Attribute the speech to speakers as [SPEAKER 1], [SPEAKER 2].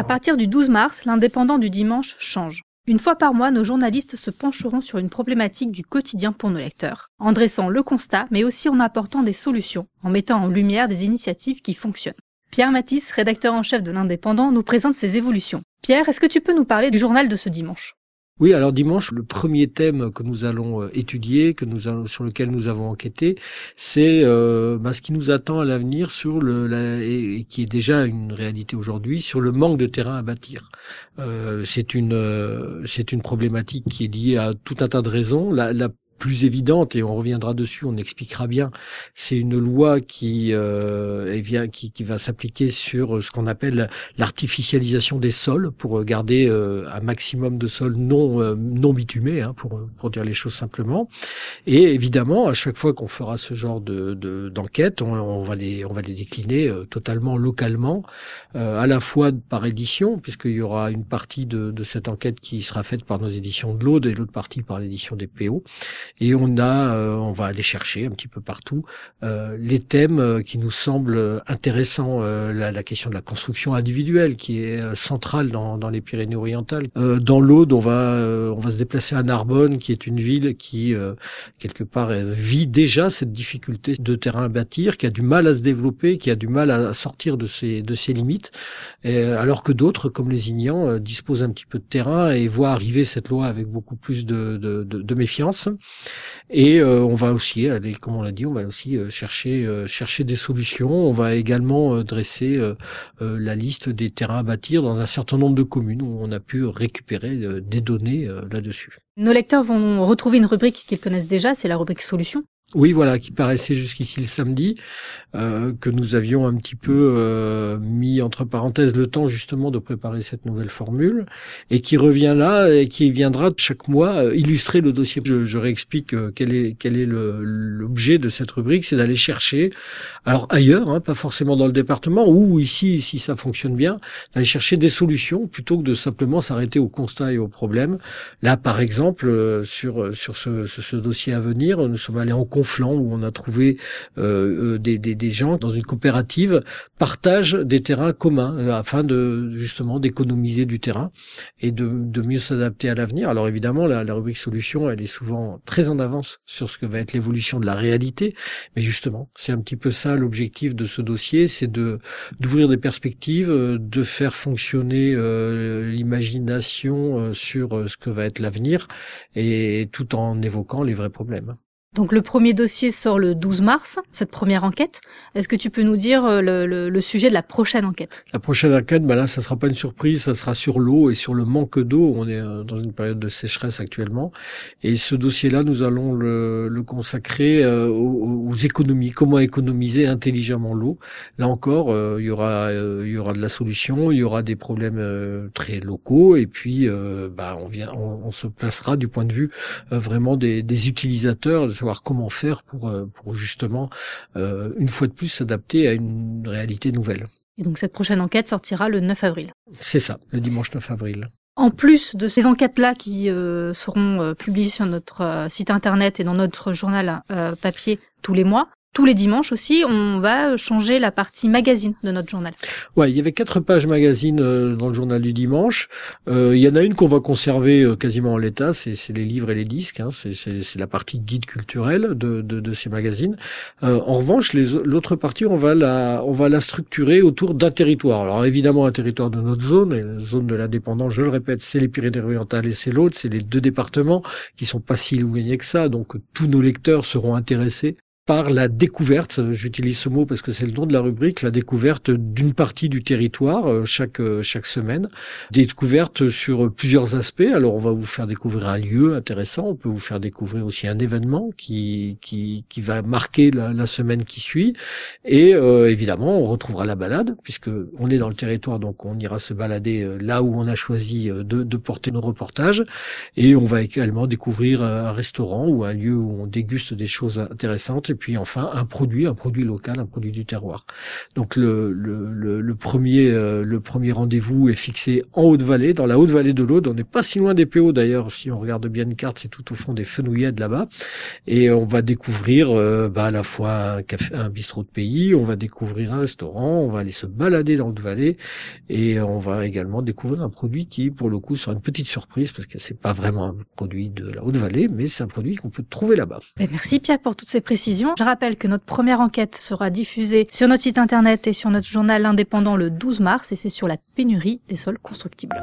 [SPEAKER 1] À partir du 12 mars, l'indépendant du dimanche change. Une fois par mois, nos journalistes se pencheront sur une problématique du quotidien pour nos lecteurs, en dressant le constat, mais aussi en apportant des solutions, en mettant en lumière des initiatives qui fonctionnent. Pierre Matisse, rédacteur en chef de l'Indépendant, nous présente ces évolutions. Pierre, est-ce que tu peux nous parler du journal de ce dimanche?
[SPEAKER 2] Oui, alors dimanche, le premier thème que nous allons euh, étudier, que nous sur lequel nous avons enquêté, c'est euh, bah, ce qui nous attend à l'avenir sur le la, et, qui est déjà une réalité aujourd'hui sur le manque de terrain à bâtir. Euh, c'est une c'est une problématique qui est liée à tout un tas de raisons. Plus évidente et on reviendra dessus, on expliquera bien. C'est une loi qui euh, vient, qui, qui va s'appliquer sur ce qu'on appelle l'artificialisation des sols pour garder euh, un maximum de sols non euh, non bitumés, hein, pour pour dire les choses simplement. Et évidemment, à chaque fois qu'on fera ce genre de d'enquête, on, on, va les on va les décliner euh, totalement localement, euh, à la fois par édition, puisqu'il y aura une partie de, de cette enquête qui sera faite par nos éditions de l'Aude et l'autre partie par l'édition des PO et on a, euh, on va aller chercher un petit peu partout euh, les thèmes euh, qui nous semblent intéressants. La, la, question de la construction individuelle qui est centrale dans, dans les Pyrénées-Orientales. dans l'Aude, on va, on va se déplacer à Narbonne, qui est une ville qui quelque part vit déjà cette difficulté de terrain à bâtir, qui a du mal à se développer, qui a du mal à sortir de ses de ses limites, et, alors que d'autres, comme les Ignans, disposent un petit peu de terrain et voient arriver cette loi avec beaucoup plus de, de, de, de méfiance. Et euh, on va aussi aller, comme on l'a dit, on va aussi euh, chercher euh, chercher des solutions. On va également dresser la liste des terrains à bâtir dans un certain nombre de communes où on a pu récupérer des données là-dessus.
[SPEAKER 1] Nos lecteurs vont retrouver une rubrique qu'ils connaissent déjà, c'est la rubrique solutions.
[SPEAKER 2] Oui, voilà, qui paraissait jusqu'ici le samedi, euh, que nous avions un petit peu euh, mis entre parenthèses le temps justement de préparer cette nouvelle formule, et qui revient là et qui viendra chaque mois euh, illustrer le dossier. Je, je réexplique euh, quel est quel est l'objet de cette rubrique, c'est d'aller chercher, alors ailleurs, hein, pas forcément dans le département, ou ici si ça fonctionne bien, d'aller chercher des solutions plutôt que de simplement s'arrêter au constat et au problème. Là, par exemple, euh, sur sur ce, ce, ce dossier à venir, nous sommes allés en Où on a trouvé euh, euh, des, des, gens dans une coopérative partagent des terrains communs euh, afin de justement d'économiser du terrain et de, mieux s'adapter à l'avenir. Alors évidemment, la, la rubrique solution, elle est souvent très en avance sur ce que va être l'évolution de la réalité, mais justement, c'est un petit peu ça l'objectif de ce dossier, c'est d'ouvrir des perspectives, de faire fonctionner l'imagination sur ce que va être l'avenir et tout en évoquant les vrais problèmes.
[SPEAKER 1] Donc le premier dossier sort le 12 mars, cette première enquête. Est-ce que tu peux nous dire euh, le, sujet de la prochaine enquête?
[SPEAKER 2] La prochaine enquête, bah là, ça sera pas une surprise, ça sera sur l'eau et sur le manque d'eau. On est euh, dans une période de sécheresse actuellement. Et ce dossier-là, nous allons le, consacrer euh, aux, économies, comment économiser intelligemment l'eau? Là encore, il y aura il y aura de la solution, il y aura des problèmes très locaux et puis bah, on, vient, on, se placera du point de vue vraiment des utilisateurs savoir comment faire pour, euh, pour justement, euh, une fois de plus, s'adapter à une réalité nouvelle.
[SPEAKER 1] Et donc cette prochaine enquête sortira le 9 avril.
[SPEAKER 2] C'est ça, le dimanche 9 avril.
[SPEAKER 1] En plus de ces enquêtes-là qui euh, seront euh, publiées sur notre euh, site internet et dans notre journal papier tous les mois, tous les dimanches aussi, on va changer la partie magazine de notre journal.
[SPEAKER 2] Ouais, il y avait quatre pages magazine euh, dans le journal du dimanche. Euh, il y en a une qu'on va conserver euh, quasiment en l'état, c'est les livres et les disques. Hein, c'est la partie guide culturel de, ces magazines. En revanche, l'autre partie, on va la, on va la structurer autour d'un territoire. Alors évidemment, un territoire de notre zone, et la zone de l'indépendance, je le répète, c'est les Pyrénées-Orientales et c'est l'autre, c'est les deux départements qui sont pas si éloignés que ça. Donc tous nos lecteurs seront intéressés par la découverte, j'utilise ce mot parce que c'est le nom de la rubrique, la découverte d'une partie du territoire euh, chaque euh, chaque semaine, découverte sur plusieurs aspects. Alors on va vous faire découvrir un lieu intéressant, on peut vous faire découvrir aussi un événement qui qui, qui va marquer la, semaine qui suit, et euh, évidemment on retrouvera la balade puisque on est dans le territoire, donc on ira se balader là où on a choisi de porter nos reportages, et on va également découvrir un restaurant ou un lieu où on déguste des choses intéressantes puis enfin un produit, un produit local, un produit du terroir. Donc le, le, le, premier euh, le premier rendez-vous est fixé en Haute-Vallée, dans la Haute-Vallée de l'Aude. On n'est pas si loin des PO d'ailleurs. Si on regarde bien une carte, c'est tout au fond des Fenouillades là-bas, et on va découvrir euh, bah, à la fois un café, un bistrot de pays, on va découvrir un restaurant, on va aller se balader dans Haute-Vallée, et on va également découvrir un produit qui, pour le coup, sera une petite surprise parce que c'est pas vraiment un produit de la Haute-Vallée, mais c'est un produit qu'on peut trouver là-bas.
[SPEAKER 1] Ben, merci Pierre pour toutes ces précisions. Je rappelle que notre première enquête sera diffusée sur notre site internet et sur notre journal indépendant le 12 mars et c'est sur la pénurie des sols constructibles.